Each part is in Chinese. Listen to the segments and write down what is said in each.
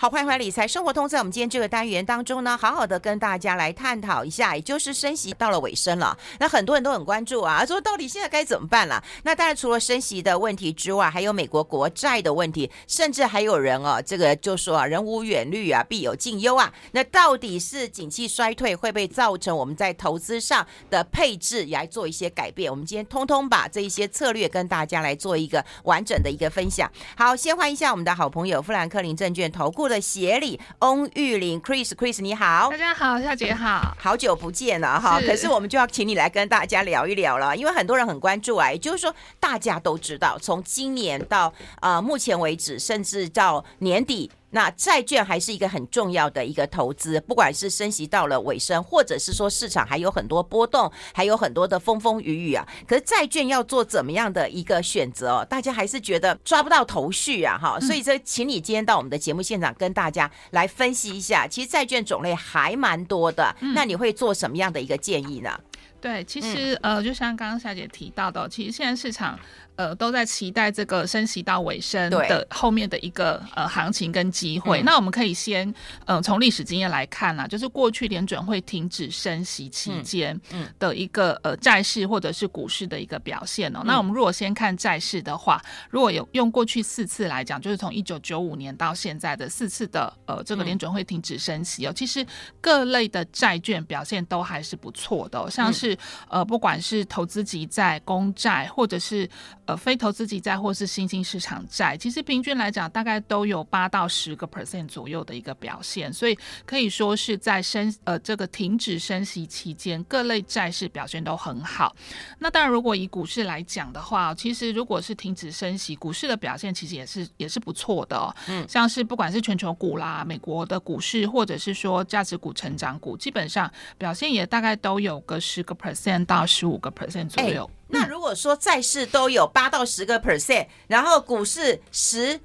好，欢迎回来理财生活通，在我们今天这个单元当中呢，好好的跟大家来探讨一下，也就是升息到了尾声了，那很多人都很关注啊，说到底现在该怎么办了？那当然除了升息的问题之外，还有美国国债的问题，甚至还有人哦，这个就说啊，人无远虑啊，必有近忧啊。那到底是景气衰退会不会造成我们在投资上的配置来做一些改变？我们今天通通把这一些策略跟大家来做一个完整的一个分享。好，先欢迎一下我们的好朋友富兰克林证券投顾的协理翁玉玲，Chris，Chris 你好，大家好，夏姐好，好久不见了哈。可是我们就要请你来跟大家聊一聊了，因为很多人很关注啊，也就是说大家都知道，从今年到呃目前为止，甚至到年底。那债券还是一个很重要的一个投资，不管是升息到了尾声，或者是说市场还有很多波动，还有很多的风风雨雨啊。可是债券要做怎么样的一个选择哦？大家还是觉得抓不到头绪啊，哈。所以这，请你今天到我们的节目现场跟大家来分析一下。其实债券种类还蛮多的，那你会做什么样的一个建议呢？对，其实呃，就像刚刚夏姐提到的，其实现在市场。呃，都在期待这个升息到尾声的后面的一个呃行情跟机会。嗯、那我们可以先呃从历史经验来看啊，就是过去联准会停止升息期间的一个呃债市或者是股市的一个表现哦。嗯、那我们如果先看债市的话，如果有用过去四次来讲，就是从一九九五年到现在的四次的呃这个联准会停止升息哦，其实各类的债券表现都还是不错的、哦，像是呃不管是投资级债、公债或者是。呃，非投资级债或是新兴市场债，其实平均来讲，大概都有八到十个 percent 左右的一个表现，所以可以说是在升呃这个停止升息期间，各类债市表现都很好。那当然，如果以股市来讲的话，其实如果是停止升息，股市的表现其实也是也是不错的哦。嗯，像是不管是全球股啦、美国的股市，或者是说价值股、成长股，基本上表现也大概都有个十个 percent 到十五个 percent 左右。欸那如果说债市都有八到十个 percent，然后股市十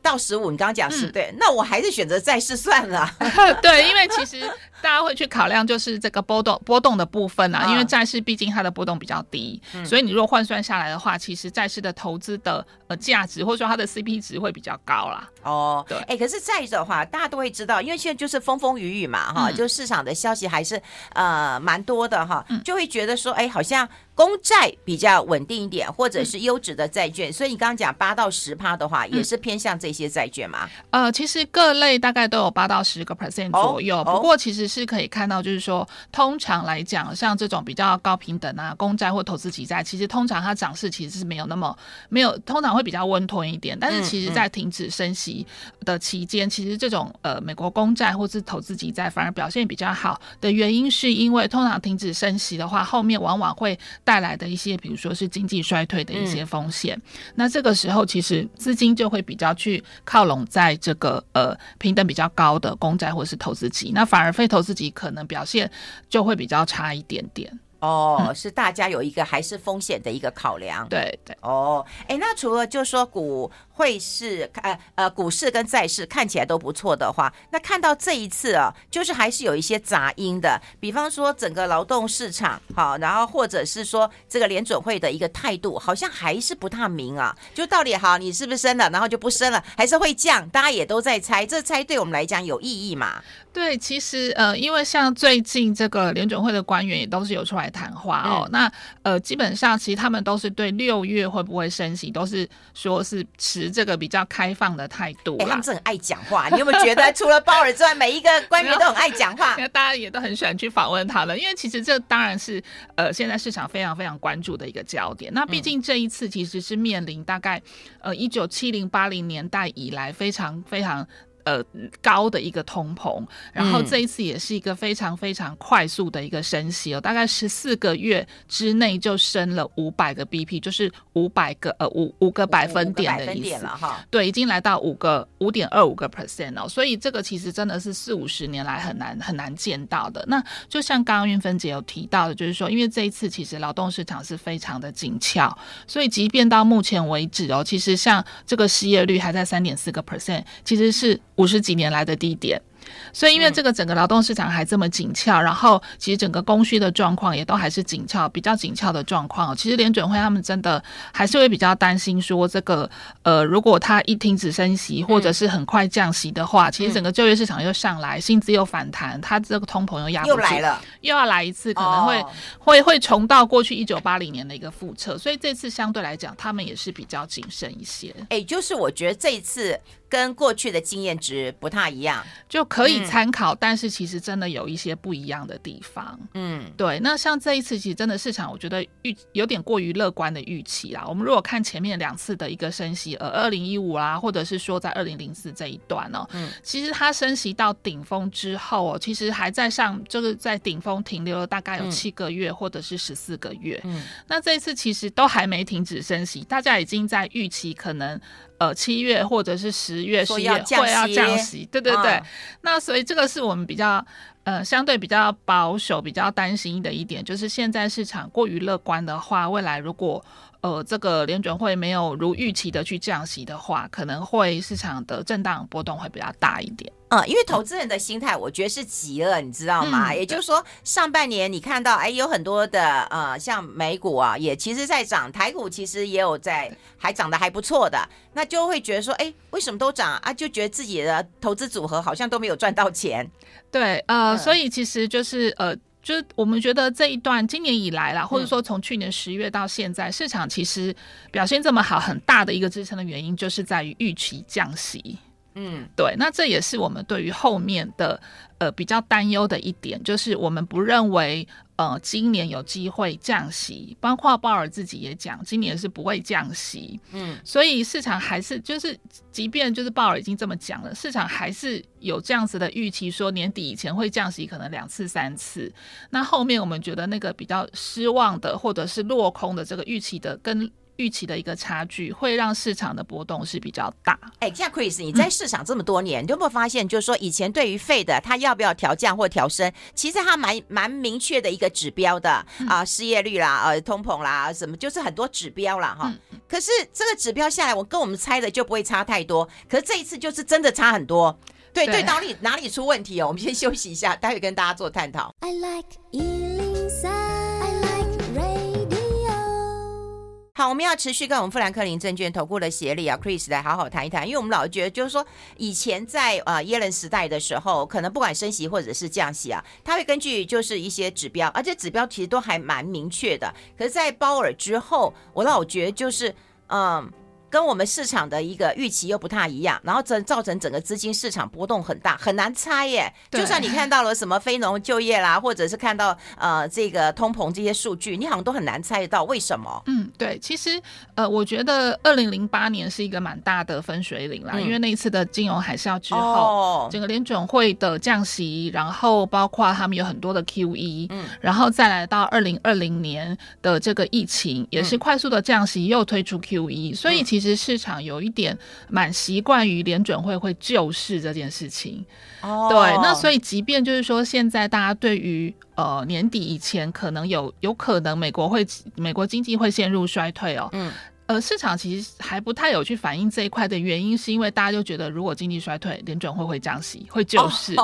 到十五，你刚刚讲是对，嗯、那我还是选择债市算了。对，因为其实。大家会去考量就是这个波动波动的部分啊，因为债市毕竟它的波动比较低，嗯、所以你如果换算下来的话，其实债市的投资的呃价值或者说它的 CP 值会比较高啦。哦，对，哎，可是债的话，大家都会知道，因为现在就是风风雨雨嘛，哈、嗯，就市场的消息还是呃蛮多的哈，就会觉得说，哎，好像公债比较稳定一点，或者是优质的债券。嗯、所以你刚刚讲八到十趴的话，也是偏向这些债券嘛？呃，其实各类大概都有八到十个 percent 左右，哦、不过其实。是可以看到，就是说，通常来讲，像这种比较高平等啊，公债或投资级债，其实通常它涨势其实是没有那么没有，通常会比较温吞一点。但是，其实在停止升息的期间，其实这种呃美国公债或是投资级债反而表现比较好的原因，是因为通常停止升息的话，后面往往会带来的一些，比如说是经济衰退的一些风险。那这个时候，其实资金就会比较去靠拢在这个呃平等比较高的公债或是投资级，那反而非投。自己可能表现就会比较差一点点。哦，嗯、是大家有一个还是风险的一个考量，对对。哦，哎，那除了就说股。汇市呃呃，股市跟债市看起来都不错的话，那看到这一次啊，就是还是有一些杂音的。比方说整个劳动市场好，然后或者是说这个联准会的一个态度，好像还是不太明啊。就到底好，你是不是升了，然后就不升了，还是会降？大家也都在猜，这猜对我们来讲有意义吗？对，其实呃，因为像最近这个联准会的官员也都是有出来谈话哦。嗯、那呃，基本上其实他们都是对六月会不会升息，都是说是持。这个比较开放的态度，欸，他们是很爱讲话。你有没有觉得，除了鲍尔之外，每一个官员都很爱讲话？大家也都很喜欢去访问他了，因为其实这当然是呃，现在市场非常非常关注的一个焦点。那毕竟这一次其实是面临大概呃一九七零八零年代以来非常非常。呃，高的一个通膨，然后这一次也是一个非常非常快速的一个升息哦，大概十四个月之内就升了五百个 BP，就是五百个呃五五个百分点的意思了哈。对，已经来到五个五点二五个 percent 哦，所以这个其实真的是四五十年来很难很难见到的。那就像刚刚运芬姐有提到的，就是说，因为这一次其实劳动市场是非常的紧俏，所以即便到目前为止哦，其实像这个失业率还在三点四个 percent，其实是。五十几年来的低点，所以因为这个整个劳动市场还这么紧俏，然后其实整个供需的状况也都还是紧俏，比较紧俏的状况。其实联准会他们真的还是会比较担心说，这个呃，如果他一停止升息，或者是很快降息的话，其实整个就业市场又上来，薪资又反弹，他这个通膨又压不住，又来了，又要来一次，可能会会会重到过去一九八零年的一个复测。所以这次相对来讲，他们也是比较谨慎一些。哎，就是我觉得这一次。跟过去的经验值不太一样，就可以参考，嗯，但是其实真的有一些不一样的地方。嗯，对。那像这一次，其实真的市场，我觉得预有点过于乐观的预期啦。我们如果看前面两次的一个升息，呃，二零一五啦，或者是说在二零零四这一段哦，嗯，其实它升息到顶峰之后，哦，其实还在上，就是在顶峰停留了大概有七个月，或者是十四个月。嗯，那这一次其实都还没停止升息，大家已经在预期可能。呃，七月或者是十月、十月会要降息，对对对。那所以这个是我们比较呃相对比较保守、比较担心的一点，就是现在市场过于乐观的话，未来如果呃这个联准会没有如预期的去降息的话，可能会市场的震荡波动会比较大一点。嗯，因为投资人的心态，我觉得是急了，你知道吗？嗯、也就是说，上半年你看到，哎，有很多的呃，像美股啊，也其实在涨，台股其实也有在，还涨得还不错的，那就会觉得说，哎，为什么都涨啊？就觉得自己的投资组合好像都没有赚到钱。对，呃，嗯、所以其实就是呃，就是我们觉得这一段今年以来啦，或者说从去年十月到现在，嗯、市场其实表现这么好，很大的一个支撑的原因，就是在于预期降息。嗯，对，那这也是我们对于后面的呃比较担忧的一点，就是我们不认为呃今年有机会降息，包括鲍尔自己也讲，今年是不会降息。嗯，所以市场还是就是，即便就是鲍尔已经这么讲了，市场还是有这样子的预期，说年底以前会降息，可能两次三次。那后面我们觉得那个比较失望的，或者是落空的这个预期的跟。预期的一个差距会让市场的波动是比较大。哎，像 Chris，你在市场这么多年，嗯、你有没有发现，就是说以前对于费的它要不要调降或调升，其实它蛮蛮明确的一个指标的、嗯、啊，失业率啦，呃，通膨啦，什么就是很多指标啦。哈、嗯。可是这个指标下来，我跟我们猜的就不会差太多。可是这一次就是真的差很多。对对，到底哪里出问题哦？我们先休息一下，待会跟大家做探讨。I like 好，我们要持续跟我们富兰克林证券投顾的协力啊，Chris 来好好谈一谈，因为我们老觉得就是说，以前在呃耶伦时代的时候，可能不管升息或者是降息啊，他会根据就是一些指标，而且指标其实都还蛮明确的。可是，在鲍尔之后，我老觉得就是嗯。跟我们市场的一个预期又不太一样，然后整造成整个资金市场波动很大，很难猜耶。就算你看到了什么非农就业啦，或者是看到呃这个通膨这些数据，你好像都很难猜得到为什么。嗯，对，其实呃，我觉得二零零八年是一个蛮大的分水岭啦，嗯、因为那一次的金融海啸之后，哦、整个联准会的降息，然后包括他们有很多的 QE，嗯，然后再来到二零二零年的这个疫情，也是快速的降息，又推出 QE，、嗯、所以其实。其实市场有一点蛮习惯于联准会会救市这件事情，哦，对，那所以即便就是说现在大家对于呃年底以前可能有有可能美国会美国经济会陷入衰退哦，嗯，呃，市场其实还不太有去反映这一块的原因，是因为大家就觉得如果经济衰退，联准会会降息，会救市。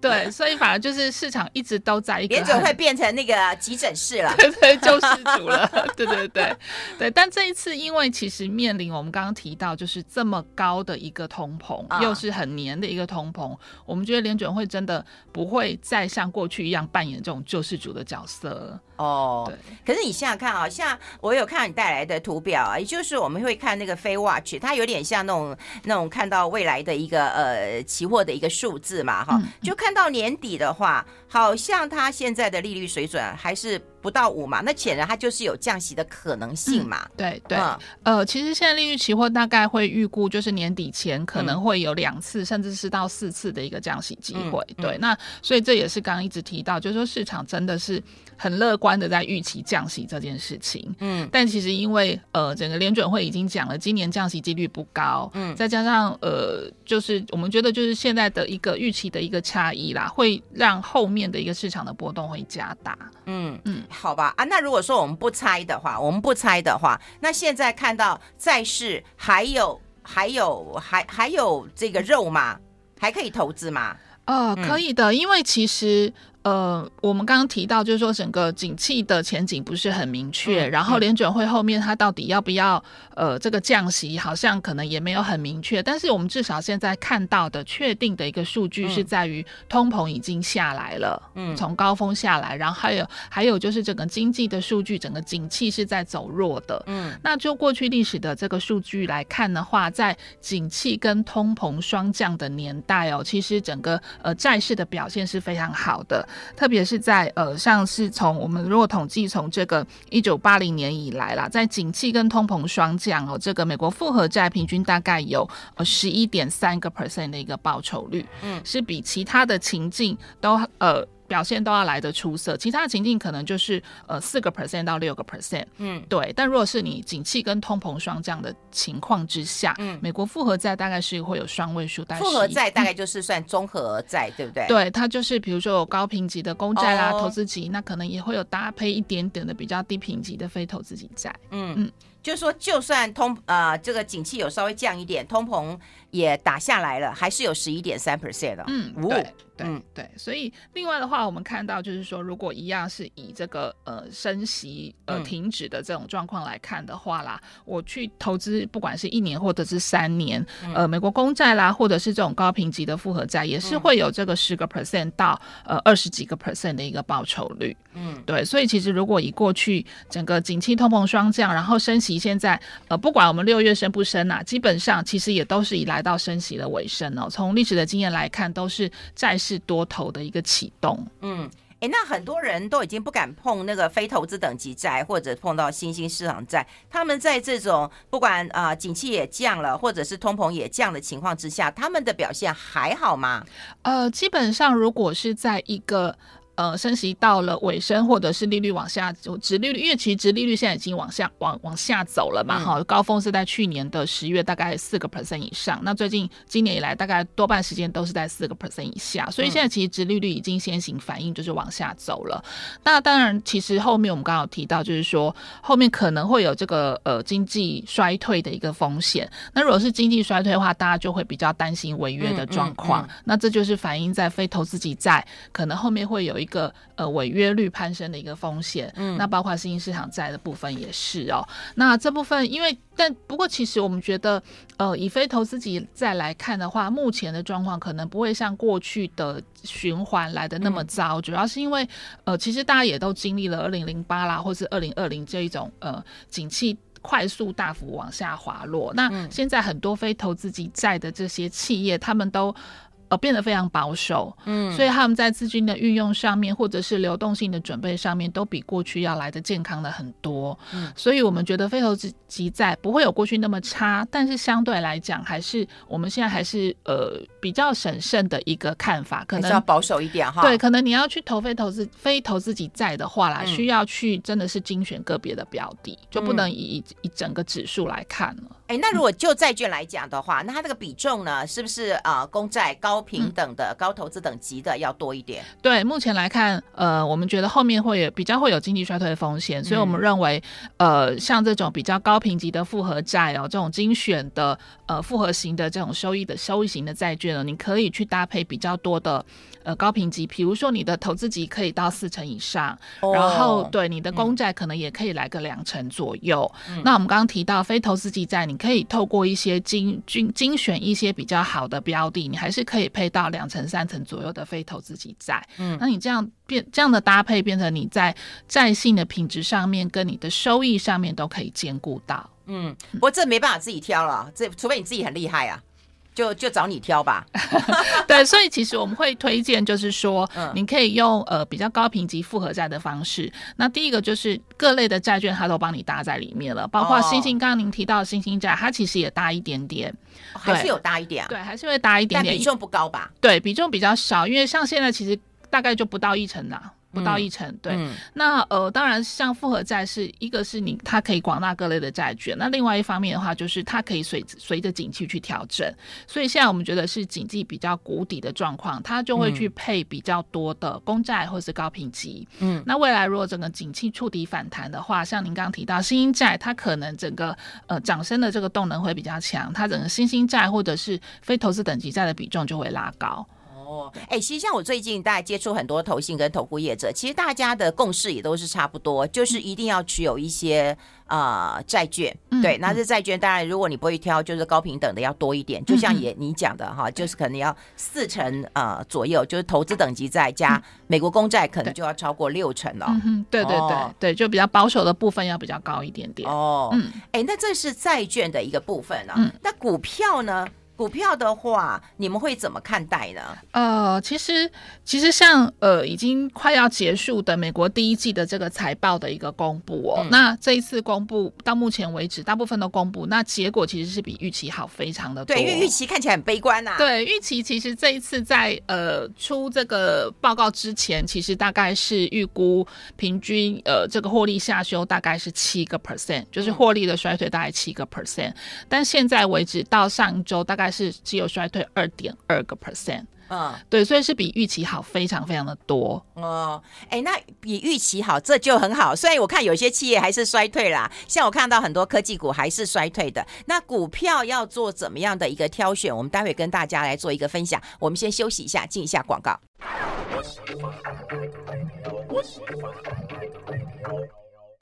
对，所以反而就是市场一直都在一个，联准会变成那个急诊室了，对 对，救世主了，对对对对。但这一次，因为其实面临我们刚刚提到，就是这么高的一个通膨，嗯、又是很黏的一个通膨，我们觉得联准会真的不会再像过去一样扮演这种救世主的角色哦。对。可是你想想看啊，像我有看到你带来的图表啊，也就是我们会看那个 FedWatch，它有点像那种那种看到未来的一个呃期货的一个数字嘛，哈，就看。到年底的话，好像它现在的利率水准还是不到五嘛，那显然它就是有降息的可能性嘛。嗯、对对，嗯、呃，其实现在利率期货大概会预估，就是年底前可能会有两次，嗯、甚至是到四次的一个降息机会。对，那所以这也是刚刚一直提到，就是说市场真的是很乐观的在预期降息这件事情。嗯，但其实因为呃，整个联准会已经讲了，今年降息几率不高。嗯，再加上呃，就是我们觉得就是现在的一个预期的一个差异啦，会让后面的一个市场的波动会加大。嗯嗯。好吧啊，那如果说我们不猜的话，我们不猜的话，那现在看到债市还有还有还还有这个肉吗？还可以投资吗？呃，可以的，因为其实。呃，我们刚刚提到，就是说整个景气的前景不是很明确，嗯、然后联准会后面它到底要不要呃这个降息，好像可能也没有很明确。但是我们至少现在看到的确定的一个数据是在于通膨已经下来了，嗯，从高峰下来，然后还有还有就是整个经济的数据，整个景气是在走弱的，嗯，那就过去历史的这个数据来看的话，在景气跟通膨双降的年代哦，其实整个呃债市的表现是非常好的。特别是在呃，像是从我们如果统计从这个一九八零年以来啦，在景气跟通膨双降哦，这个美国复合债平均大概有呃十一点三个 percent 的一个报酬率，嗯，是比其他的情境都呃。表现都要来得出色，其他的情境可能就是呃四个 percent 到六个 percent，嗯，对。但如果是你景气跟通膨双降的情况之下，嗯，美国复合债大概是会有双位数，但是复合债大概就是算综合债，嗯，对不对？对，它就是比如说有高评级的公债啦，哦，投资级，那可能也会有搭配一点点的比较低评级的非投资级债，嗯。嗯，就是说就算通呃这个景气有稍微降一点，通膨也打下来了，还是有十一点三 percent 的，嗯，对。对、嗯、对，所以另外的话，我们看到就是说，如果一样是以这个呃升息呃停止的这种状况来看的话啦，嗯、我去投资，不管是一年或者是三年，嗯、呃，美国公债啦，或者是这种高评级的复合债，也是会有这个十个 percent 到呃二十几个 percent 的一个报酬率。嗯，对，所以其实如果以过去整个景气通膨双降，然后升息，现在呃不管我们六月升不升啊，基本上其实也都是以来到升息的尾声哦。从历史的经验来看，都是债市。是多头的一个启动，嗯，哎，那很多人都已经不敢碰那个非投资等级债，或者碰到新兴市场债。他们在这种不管啊、呃，景气也降了，或者是通膨也降的情况之下，他们的表现还好吗？呃，基本上如果是在一个。呃，升息到了尾声，或者是利率往下走，殖利率，因为其实殖利率现在已经往下往往下走了嘛，哈、嗯，高峰是在去年的十月，大概四个 percent 以上。那最近今年以来，大概多半时间都是在四个 percent 以下，所以现在其实殖利率已经先行反应，就是往下走了。那当然，其实后面我们刚刚有提到，就是说后面可能会有这个呃经济衰退的一个风险。那如果是经济衰退的话，大家就会比较担心违约的状况。那这就是反映在非投资级债可能后面会有一个。个呃违约率攀升的一个风险，嗯，那包括新兴市场债的部分也是哦。那这部分因为但不过其实我们觉得，呃，以非投资级债来看的话，目前的状况可能不会像过去的循环来的那么糟，嗯、主要是因为呃，其实大家也都经历了二零零八啦，或是二零二零这一种呃景气快速大幅往下滑落。那现在很多非投资级债的这些企业，他们都。呃，变得非常保守，嗯，所以他们在资金的运用上面，或者是流动性的准备上面，都比过去要来的健康的很多。嗯，所以我们觉得非投资级债不会有过去那么差，但是相对来讲，还是我们现在还是呃比较审慎的一个看法，可能要保守一点哈。对，可能你要去投非投资非投资级债的话啦，嗯，需要去真的是精选个别的标的，就不能以，嗯，以整个指数来看了。哎，那如果就债券来讲的话，那它这个比重呢，是不是啊，呃，公债高评等的，嗯，高投资等级的要多一点？对，目前来看，呃，我们觉得后面会有比较会有经济衰退的风险，所以我们认为，呃，像这种比较高评级的复合债哦，这种精选的呃复合型的这种收益的收益型的债券呢，你可以去搭配比较多的。呃，高评级，比如说你的投资级可以到四成以上，哦、然后对你的公债可能也可以来个两成左右。嗯、那我们刚刚提到非投资级债，你可以透过一些精精精选一些比较好的标的，你还是可以配到两成三成左右的非投资级债。嗯，那你这样变这样的搭配，变成你在债性的品质上面跟你的收益上面都可以兼顾到。嗯，不过这没办法自己挑了，这除非你自己很厉害啊。就就找你挑吧，对，所以其实我们会推荐，就是说，你可以用呃比较高评级复合债的方式。那第一个就是各类的债券，它都帮你搭在里面了，包括新兴，刚刚您提到的新兴债，它其实也搭一点点，还是有搭一点啊？对，还是会搭一点点，但比重不高吧？对，比重比较少，因为像现在其实大概就不到一成啦。不到一成，嗯、对。嗯、那呃，当然，像复合债是一个是你它可以广纳各类的债券，那另外一方面的话，就是它可以随随着景气去调整。所以现在我们觉得是景气比较谷底的状况，它就会去配比较多的公债或是高评级。嗯，那未来如果整个景气触底反弹的话，像您刚刚提到新兴债，它可能整个呃涨升的这个动能会比较强，它整个新兴债或者是非投资等级债的比重就会拉高。哦，哎、欸，其实像我最近大概接触很多投信跟投顾业者，其实大家的共识也都是差不多，就是一定要持有一些呃债券。嗯、对，那这债券当然如果你不会挑，就是高平等的要多一点。就像也你讲的哈，就是可能要四成呃左右，就是投资等级再加美国公债，可能就要超过六成了。嗯对对对、哦、对，就比较保守的部分要比较高一点点。哦，嗯，哎、欸，那这是债券的一个部分啊。嗯，那股票呢？股票的话，你们会怎么看待呢？呃，其实其实像呃已经快要结束的美国第一季的这个财报的一个公布哦，嗯、那这一次公布到目前为止，大部分都公布，那结果其实是比预期好非常的多。对，因为预期看起来很悲观呐、啊。对，预期其实这一次在呃出这个报告之前，其实大概是预估平均呃这个获利下修大概是七个 percent，就是获利的衰退大概七个 percent，、嗯、但现在为止到上周大概。是只有衰退二点二个 percent，嗯，对，所以是比预期好非常非常的多哦。哎、欸，那比预期好，这就很好。虽然我看有些企业还是衰退啦，像我看到很多科技股还是衰退的。那股票要做怎么样的一个挑选？我们待会跟大家来做一个分享。我们先休息一下，进一下广告。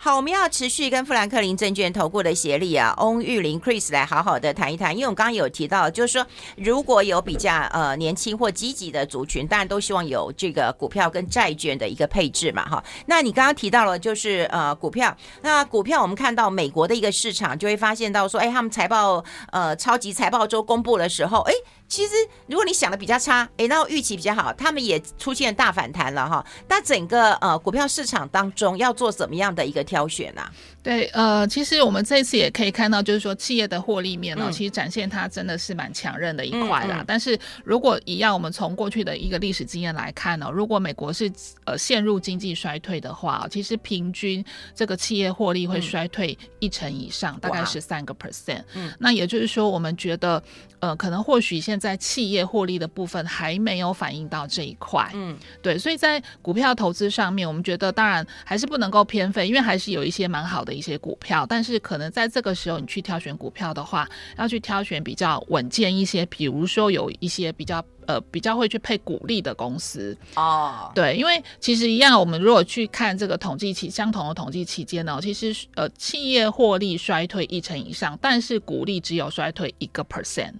好，我们要持续跟富兰克林证券投顾的协力啊，翁玉玲 Chris 来好好的谈一谈。因为我刚刚有提到，就是说如果有比较呃年轻或积极的族群，当然都希望有这个股票跟债券的一个配置嘛，哈。那你刚刚提到了就是呃股票，那股票我们看到美国的一个市场，就会发现到说，哎，他们财报呃超级财报周公布的时候，哎。其实，如果你想的比较差，诶，那预期比较好，他们也出现大反弹了哈。那整个呃股票市场当中要做怎么样的一个挑选呢、对，呃，其实我们这一次也可以看到，就是说企业的获利面呢、哦，嗯、其实展现它真的是蛮强韧的一块啦。嗯嗯、但是如果一样，我们从过去的一个历史经验来看呢、哦，如果美国是呃陷入经济衰退的话，其实平均这个企业获利会衰退一成以上，嗯、大概是三个 percent。嗯，那也就是说，我们觉得呃，可能或许现在企业获利的部分还没有反映到这一块。嗯，对，所以在股票投资上面，我们觉得当然还是不能够偏废，因为还是有一些蛮好的。的一些股票，但是可能在这个时候你去挑选股票的话，要去挑选比较稳健一些，比如说有一些比较呃比较会去配股利的公司哦。对，因为其实一样，我们如果去看这个统计期相同的统计期间呢，其实呃企业获利衰退一成以上，但是股利只有衰退一个 percent。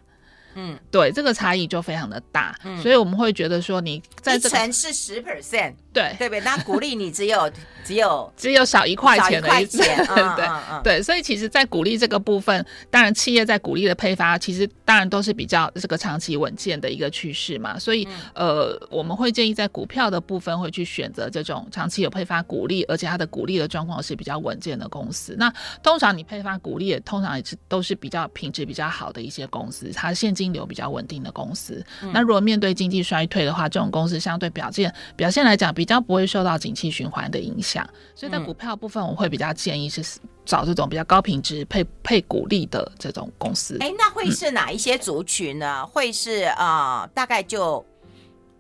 嗯，对，这个差异就非常的大，嗯、所以我们会觉得说你在这个一成是十 percent。对对不对？那鼓励你只有 只有只有少一块钱的一块钱，对、对，所以其实，在鼓励这个部分，当然企业在鼓励的配发，其实当然都是比较这个长期稳健的一个趋势嘛。所以，嗯、呃，我们会建议在股票的部分会去选择这种长期有配发鼓励，而且它的鼓励的状况是比较稳健的公司。那通常你配发鼓励，也通常也是都是比较品质比较好的一些公司，它现金流比较稳定的公司。嗯、那如果面对经济衰退的话，这种公司相对表现表现来讲比。较不会受到景气循环的影响，所以在股票部分，我会比较建议是找这种比较高品质配配股利的这种公司。哎，那会是哪一些族群呢？嗯、会是啊、呃，大概就。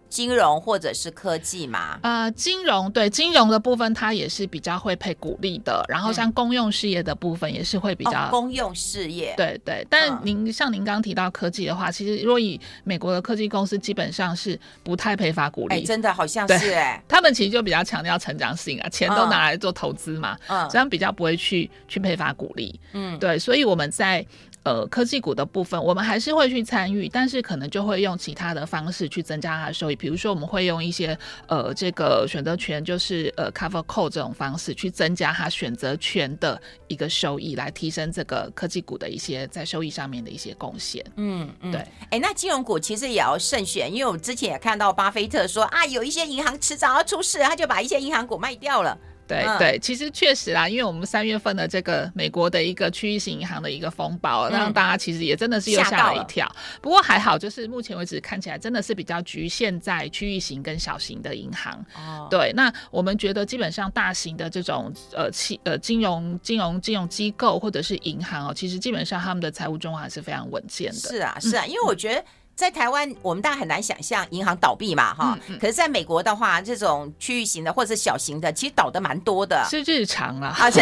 金融或者是科技嘛？呃，金融对金融的部分，它也是比较会配股利的。然后像公用事业的部分，也是会比较、哦、公用事业。对对，但您、嗯、像您刚刚提到科技的话，其实如果以美国的科技公司，基本上是不太配发股利。哎，真的好像是哎，他们其实就比较强调成长性啊，钱都拿来做投资嘛，嗯，这样比较不会去去配发股利。嗯，对，所以我们在。呃，科技股的部分，我们还是会去参与，但是可能就会用其他的方式去增加它的收益。比如说，我们会用一些呃，这个选择权，就是呃，cover call 这种方式去增加它选择权的一个收益，来提升这个科技股的一些在收益上面的一些贡献。嗯嗯，对。哎，那金融股其实也要慎选，因为我之前也看到巴菲特说啊，有一些银行迟早要出事，他就把一些银行股卖掉了。对对，其实确实啦，因为我们三月份的这个美国的一个区域性银行的一个风暴，让大家其实也真的是又吓了一跳。不过还好，就是目前为止看起来真的是比较局限在区域型跟小型的银行。哦，对，那我们觉得基本上大型的这种呃企呃金融金融金融机构或者是银行哦，其实基本上他们的财务状况还是非常稳健的。是啊，是啊，因为我觉得。在台湾我们大家很难想象银行倒闭嘛，哈、嗯嗯，可是在美国的话，这种区域型的或者是小型的，其实倒的蛮多的，是日常啊，啊，是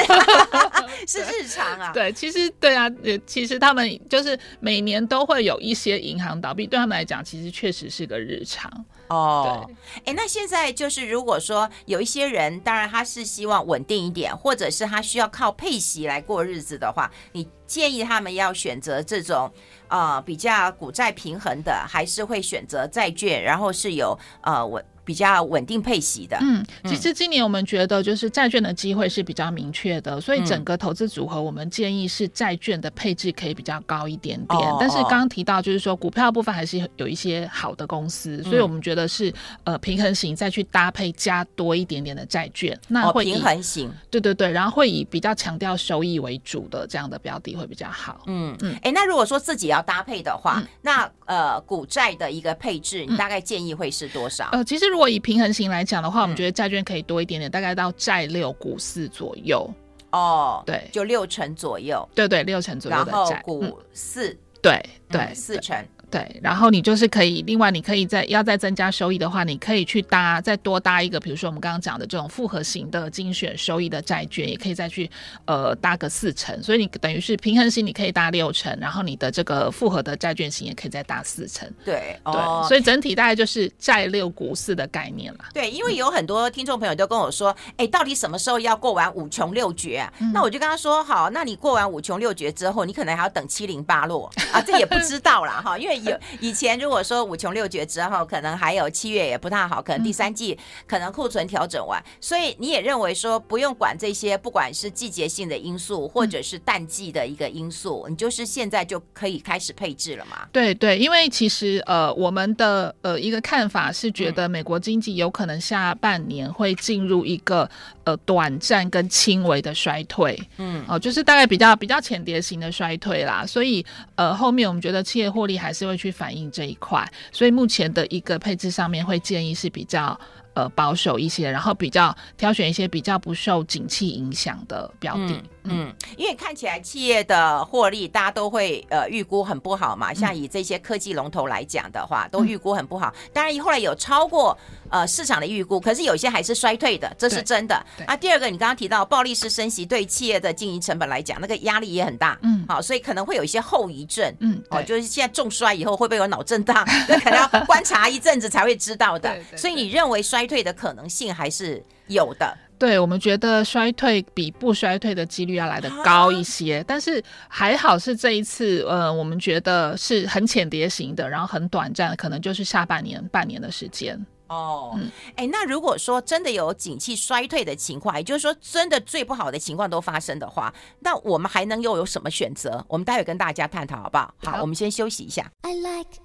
是日常啊，对，其实对啊，其实他们就是每年都会有一些银行倒闭，对他们来讲，其实确实是个日常。哦，对，哎，那现在就是如果说有一些人，当然他是希望稳定一点，或者是他需要靠配息来过日子的话，你建议他们要选择这种呃比较股债平衡的，还是会选择债券，然后是有呃稳。比较稳定配息的，嗯，其实今年我们觉得就是债券的机会是比较明确的，所以整个投资组合我们建议是债券的配置可以比较高一点点。哦、但是刚刚提到就是说股票部分还是有一些好的公司，所以我们觉得是呃平衡型再去搭配加多一点点的债券，那会、哦、平衡型，对对对，然后会以比较强调收益为主的这样的标的会比较好。嗯嗯，哎，那如果说自己要搭配的话，嗯、那呃股债的一个配置，你大概建议会是多少？呃，其实。如果以平衡型来讲的话，我们觉得债券可以多一点点，大概到债六股四左右。哦，对，就六成左右。对对，六成左右的债。然后股四，对对，四成。对，然后你就是可以，另外你可以再要再增加收益的话，你可以去搭再多搭一个，比如说我们刚刚讲的这种复合型的精选收益的债券，也可以再去呃搭个四成，所以你等于是平衡型你可以搭六成，然后你的这个复合的债券型也可以再搭四成。对对、哦，所以整体大概就是债六股四的概念了。对，因为有很多听众朋友都跟我说，哎，到底什么时候要过完五穷六绝啊？嗯、那我就跟他说，好，那你过完五穷六绝之后，你可能还要等七零八落啊，这也不知道啦哈，因为 有以前。如果说五穷六绝之后，可能还有七月也不太好，可能第三季可能库存调整完，嗯，所以你也认为说不用管这些，不管是季节性的因素或者是淡季的一个因素，嗯，你就是现在就可以开始配置了嘛？对对，因为其实呃，我们的呃一个看法是觉得美国经济有可能下半年会进入一个呃短暂跟轻微的衰退，嗯，哦，呃，就是大概比较比较浅碟型的衰退啦，所以呃后面我们觉得企业获利还是会去反映这一块，所以目前的一个配置上面会建议是比较呃保守一些，然后比较挑选一些比较不受景气影响的标的。嗯，因为看起来企业的获利，大家都会呃预估很不好嘛。像以这些科技龙头来讲的话，都预估很不好。当然，后来有超过呃市场的预估，可是有些还是衰退的，这是真的。啊，第二个，你刚刚提到暴力式升息对企业的经营成本来讲，那个压力也很大。嗯，好，所以可能会有一些后遗症。嗯，哦，就是现在重摔以后会不会有脑震荡？那可能要观察一阵子才会知道的。所以你认为衰退的可能性还是有的？对，我们觉得衰退比不衰退的几率要来得高一些，但是还好是这一次，呃，我们觉得是很浅碟型的，然后很短暂，可能就是下半年半年的时间。哦，嗯，哎，那如果说真的有景气衰退的情况，也就是说真的最不好的情况都发生的话，那我们还能又有什么选择？我们待会跟大家探讨好不好？好，我们先休息一下。I like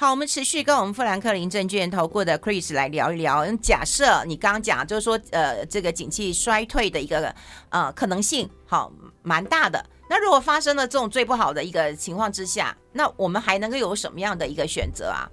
好，我们持续跟我们富兰克林证券投顾的 Chris 来聊一聊。假设你刚刚讲，就是说，呃，这个景气衰退的一个呃可能性，好，蛮大的。那如果发生了这种最不好的一个情况之下，那我们还能够有什么样的一个选择啊？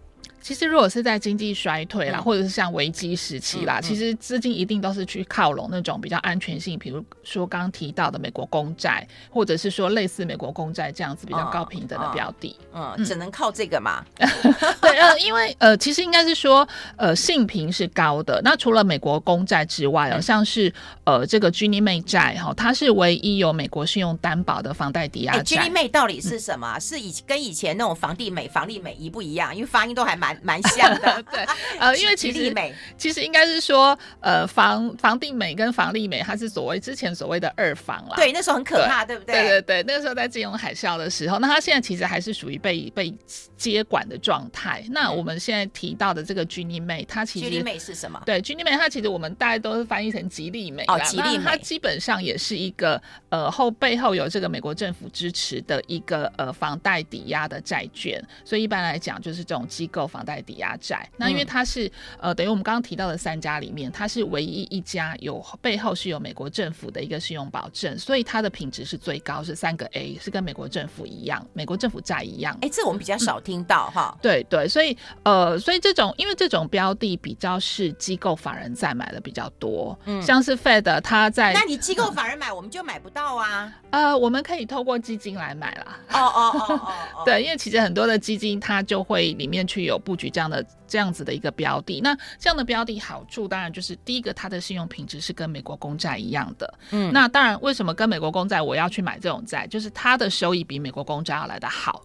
其实，如果是在经济衰退啦，嗯、或者是像危机时期啦，嗯嗯、其实资金一定都是去靠拢那种比较安全性，比如说刚刚提到的美国公债，或者是说类似美国公债这样子比较高平等的标的。嗯，只能靠这个嘛？对，呃，因为呃，其实应该是说，呃，性平是高的。那除了美国公债之外，哦，像是呃这个 Ginnie Mae 债哈，它是唯一有美国信用担保的房贷抵押债。Ginnie Mae 到底是什么？嗯、是以跟以前那种房地美、房利美一不一样？因为发音都还蛮。蛮像的，对，呃，因为其实美其实应该是说，呃，房房地美跟房利美，它是所谓之前所谓的二房了。对，那时候很可怕，对，对不对？对对对，那个时候在金融海啸的时候，那它现在其实还是属于被被接管的状态。那我们现在提到的这个 Ginnie Mae，它其实 Ginnie Mae 是什么？对，Ginnie Mae 它其实我们大家都是翻译成吉利美哦，吉利美，它基本上也是一个呃后背后有这个美国政府支持的一个呃房贷抵押的债券，所以一般来讲就是这种机构房房贷抵押债。那因为它是呃，等于我们刚刚提到的三家里面，它是唯一一家有背后是有美国政府的一个信用保证，所以它的品质是最高，是三个 A，是跟美国政府一样，美国政府债一样。哎、欸，这我们比较少听到哈、嗯。对对，所以呃，所以这种因为这种标的比较是机构法人在买的比较多，嗯，像是 Fed 它在，那你机构法人买，我们就买不到啊。呃，我们可以透过基金来买啦。哦哦哦 对，因为其实很多的基金它就会里面去有布局这样的这样子的一个标的。那这样的标的好处当然就是第一个，它的信用品质是跟美国公债一样的。嗯，那当然为什么跟美国公债我要去买这种债，就是它的收益比美国公债要来的好。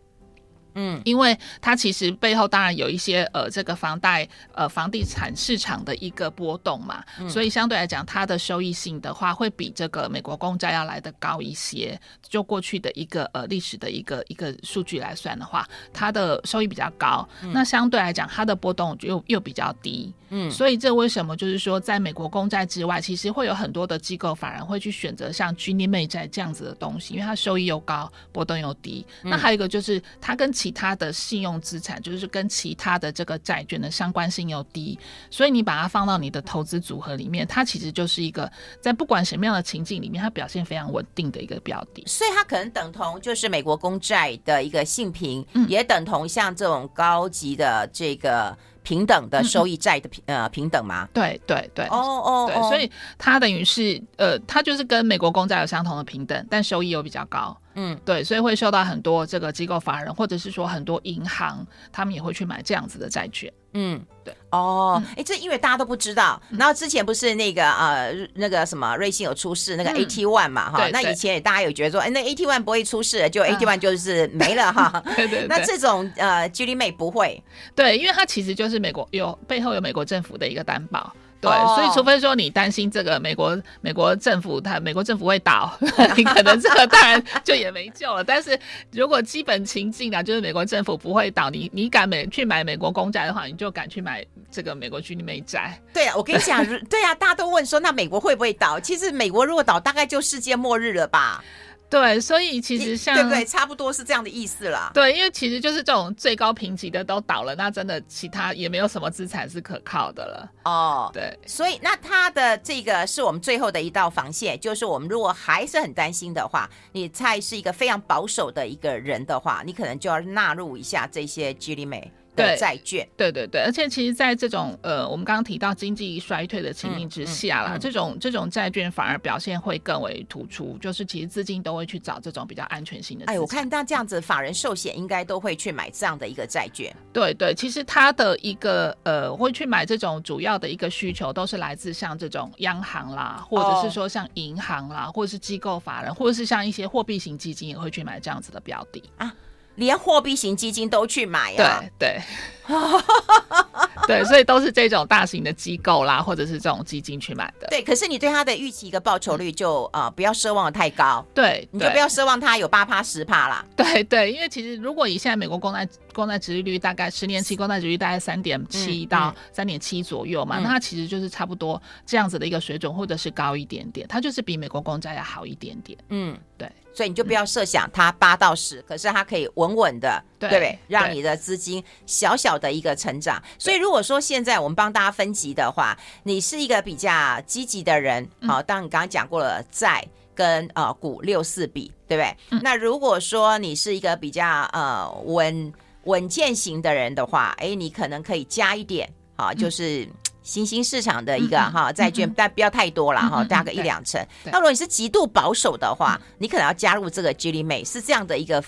嗯，因为它其实背后当然有一些呃，这个房贷呃房地产市场的一个波动嘛，嗯、所以相对来讲，它的收益性的话，会比这个美国公债要来的高一些。就过去的一个呃历史的一个一个数据来算的话，它的收益比较高，嗯、那相对来讲，它的波动又又比较低。嗯，所以这为什么就是说，在美国公债之外，其实会有很多的机构反而会去选择像 Ginnie Mae 债这样子的东西，因为它收益又高，波动又低。嗯、那还有一个就是它跟其他的信用资产，就是跟其他的这个债券的相关性又低，所以你把它放到你的投资组合里面，它其实就是一个在不管什么样的情境里面，它表现非常稳定的一个标的。所以它可能等同就是美国公债的一个性评，嗯、也等同像这种高级的这个平等的收益债的平、嗯、呃平等吗？对对对，哦哦，对，所以它等于是呃，它就是跟美国公债有相同的平等，但收益又比较高。嗯，对，所以会受到很多这个机构法人，或者是说很多银行，他们也会去买这样子的债券。嗯，对，哦，哎、嗯，这因为大家都不知道，然后之前不是那个呃那个什么瑞幸有出事那个 AT One 嘛，哈、嗯，那以前也大家有觉得说，哎，那 AT One 不会出事，就 AT One 就是没了哈。对，对对。那这种呃 Ginnie Mae 不会，对，因为它其实就是美国有背后有美国政府的一个担保。对，所以除非说你担心这个美国美国政府，它美国政府会倒，你可能这个当然就也没救了。但是如果基本情境啊，就是美国政府不会倒，你你敢美去买美国公债的话，你就敢去买这个美国 Ginnie Mae 债。对啊，我跟你讲，对啊，大家都问说，那美国会不会倒？其实美国如果倒，大概就世界末日了吧。对，所以其实像对不对？差不多是这样的意思啦。对，因为其实就是这种最高评级的都倒了，那真的其他也没有什么资产是可靠的了。哦，对，所以那它的这个是我们最后的一道防线，就是我们如果还是很担心的话，你蔡是一个非常保守的一个人的话，你可能就要纳入一下这些 Ginnie Mae。对债券，对对对，而且其实，在这种呃，我们刚刚提到经济衰退的情形之下啦，嗯嗯嗯、这种这种债券反而表现会更为突出，就是其实资金都会去找这种比较安全性的。哎，我看到这样子，法人寿险应该都会去买这样的一个债券。对对，其实它的一个呃，会去买这种主要的一个需求，都是来自像这种央行啦，或者是说像银行啦，哦、或者是机构法人，或者是像一些货币型基金也会去买这样子的标的啊。连货币型基金都去买啊？对对。对，所以都是这种大型的机构啦，或者是这种基金去买的。对，可是你对它的预期一个报酬率就啊、呃，不要奢望的太高。对，你就不要奢望它有八趴十趴啦。对对，因为其实如果以现在美国公债公债殖利率大概十年期公债殖利率大概三点七到三点七左右嘛，那它其实就是差不多这样子的一个水准，或者是高一点点，它就是比美国公债要好一点点。嗯，对。所以你就不要设想它八到十，可是它可以稳稳的，对，对不对？让你的资金小小的一个成长。所以如果说现在我们帮大家分级的话，你是一个比较积极的人，好，当你刚刚讲过了债跟呃股六四比，对不对？嗯、那如果说你是一个比较呃稳稳健型的人的话，哎，你可能可以加一点，好，就是。嗯新兴市场的一个哈债券，但不要太多了哈，大概一两成。那如果你是极度保守的话，你可能要加入这个 Ginnie Mae，是这样的一个。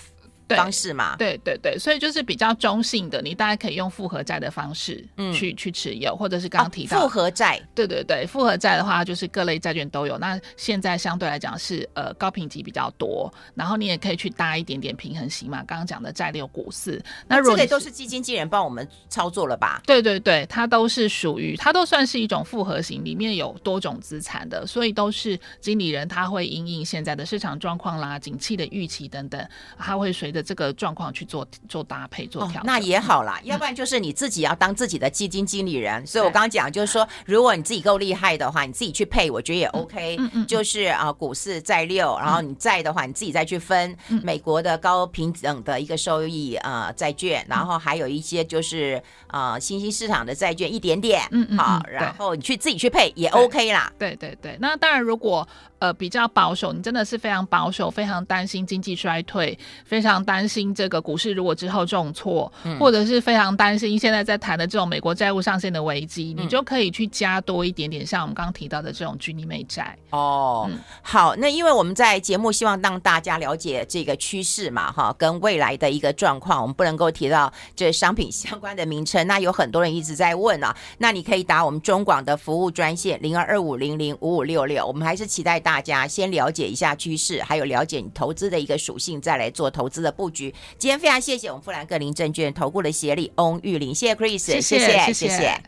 方式嘛，对对对，所以就是比较中性的，你大概可以用复合债的方式去、嗯、去持有，或者是刚刚提到、哦、复合债，对对对，复合债的话就是各类债券都有。那现在相对来讲是呃高评级比较多，然后你也可以去搭一点点平衡型嘛，刚刚讲的债六股四，那如果这类都是基金经理人帮我们操作了吧？对对对，它都是属于它都算是一种复合型，里面有多种资产的，所以都是经理人他会因应现在的市场状况啦、景气的预期等等，他会随着这个状况去做做搭配做调整，哦，那也好啦。要不然就是你自己要当自己的基金经理人。嗯、所以我刚刚讲就是说，如果你自己够厉害的话，你自己去配，我觉得也 OK。嗯嗯，就是啊，股市在六，然后你在的话，你自己再去分美国的高平等的一个收益啊债券，然后还有一些就是啊新兴市场的债券一点点，嗯嗯，好，然后你去自己去配也 OK 啦。对对对，那当然如果。呃，比较保守，你真的是非常保守，非常担心经济衰退，非常担心这个股市如果之后重挫，嗯、或者是非常担心现在在谈的这种美国债务上限的危机，嗯、你就可以去加多一点点，像我们刚刚提到的这种居尼美债。哦，嗯、好，那因为我们在节目希望让大家了解这个趋势嘛，哈，跟未来的一个状况，我们不能够提到这商品相关的名称。那有很多人一直在问啊，那你可以打我们中广的服务专线零二二五零零五五六六，我们还是期待。大家先了解一下趋势，还有了解你投资的一个属性，再来做投资的布局。今天非常谢谢我们富兰克林证券投顾的协理翁玉玲，谢谢 Chris，谢谢谢谢。谢谢谢谢。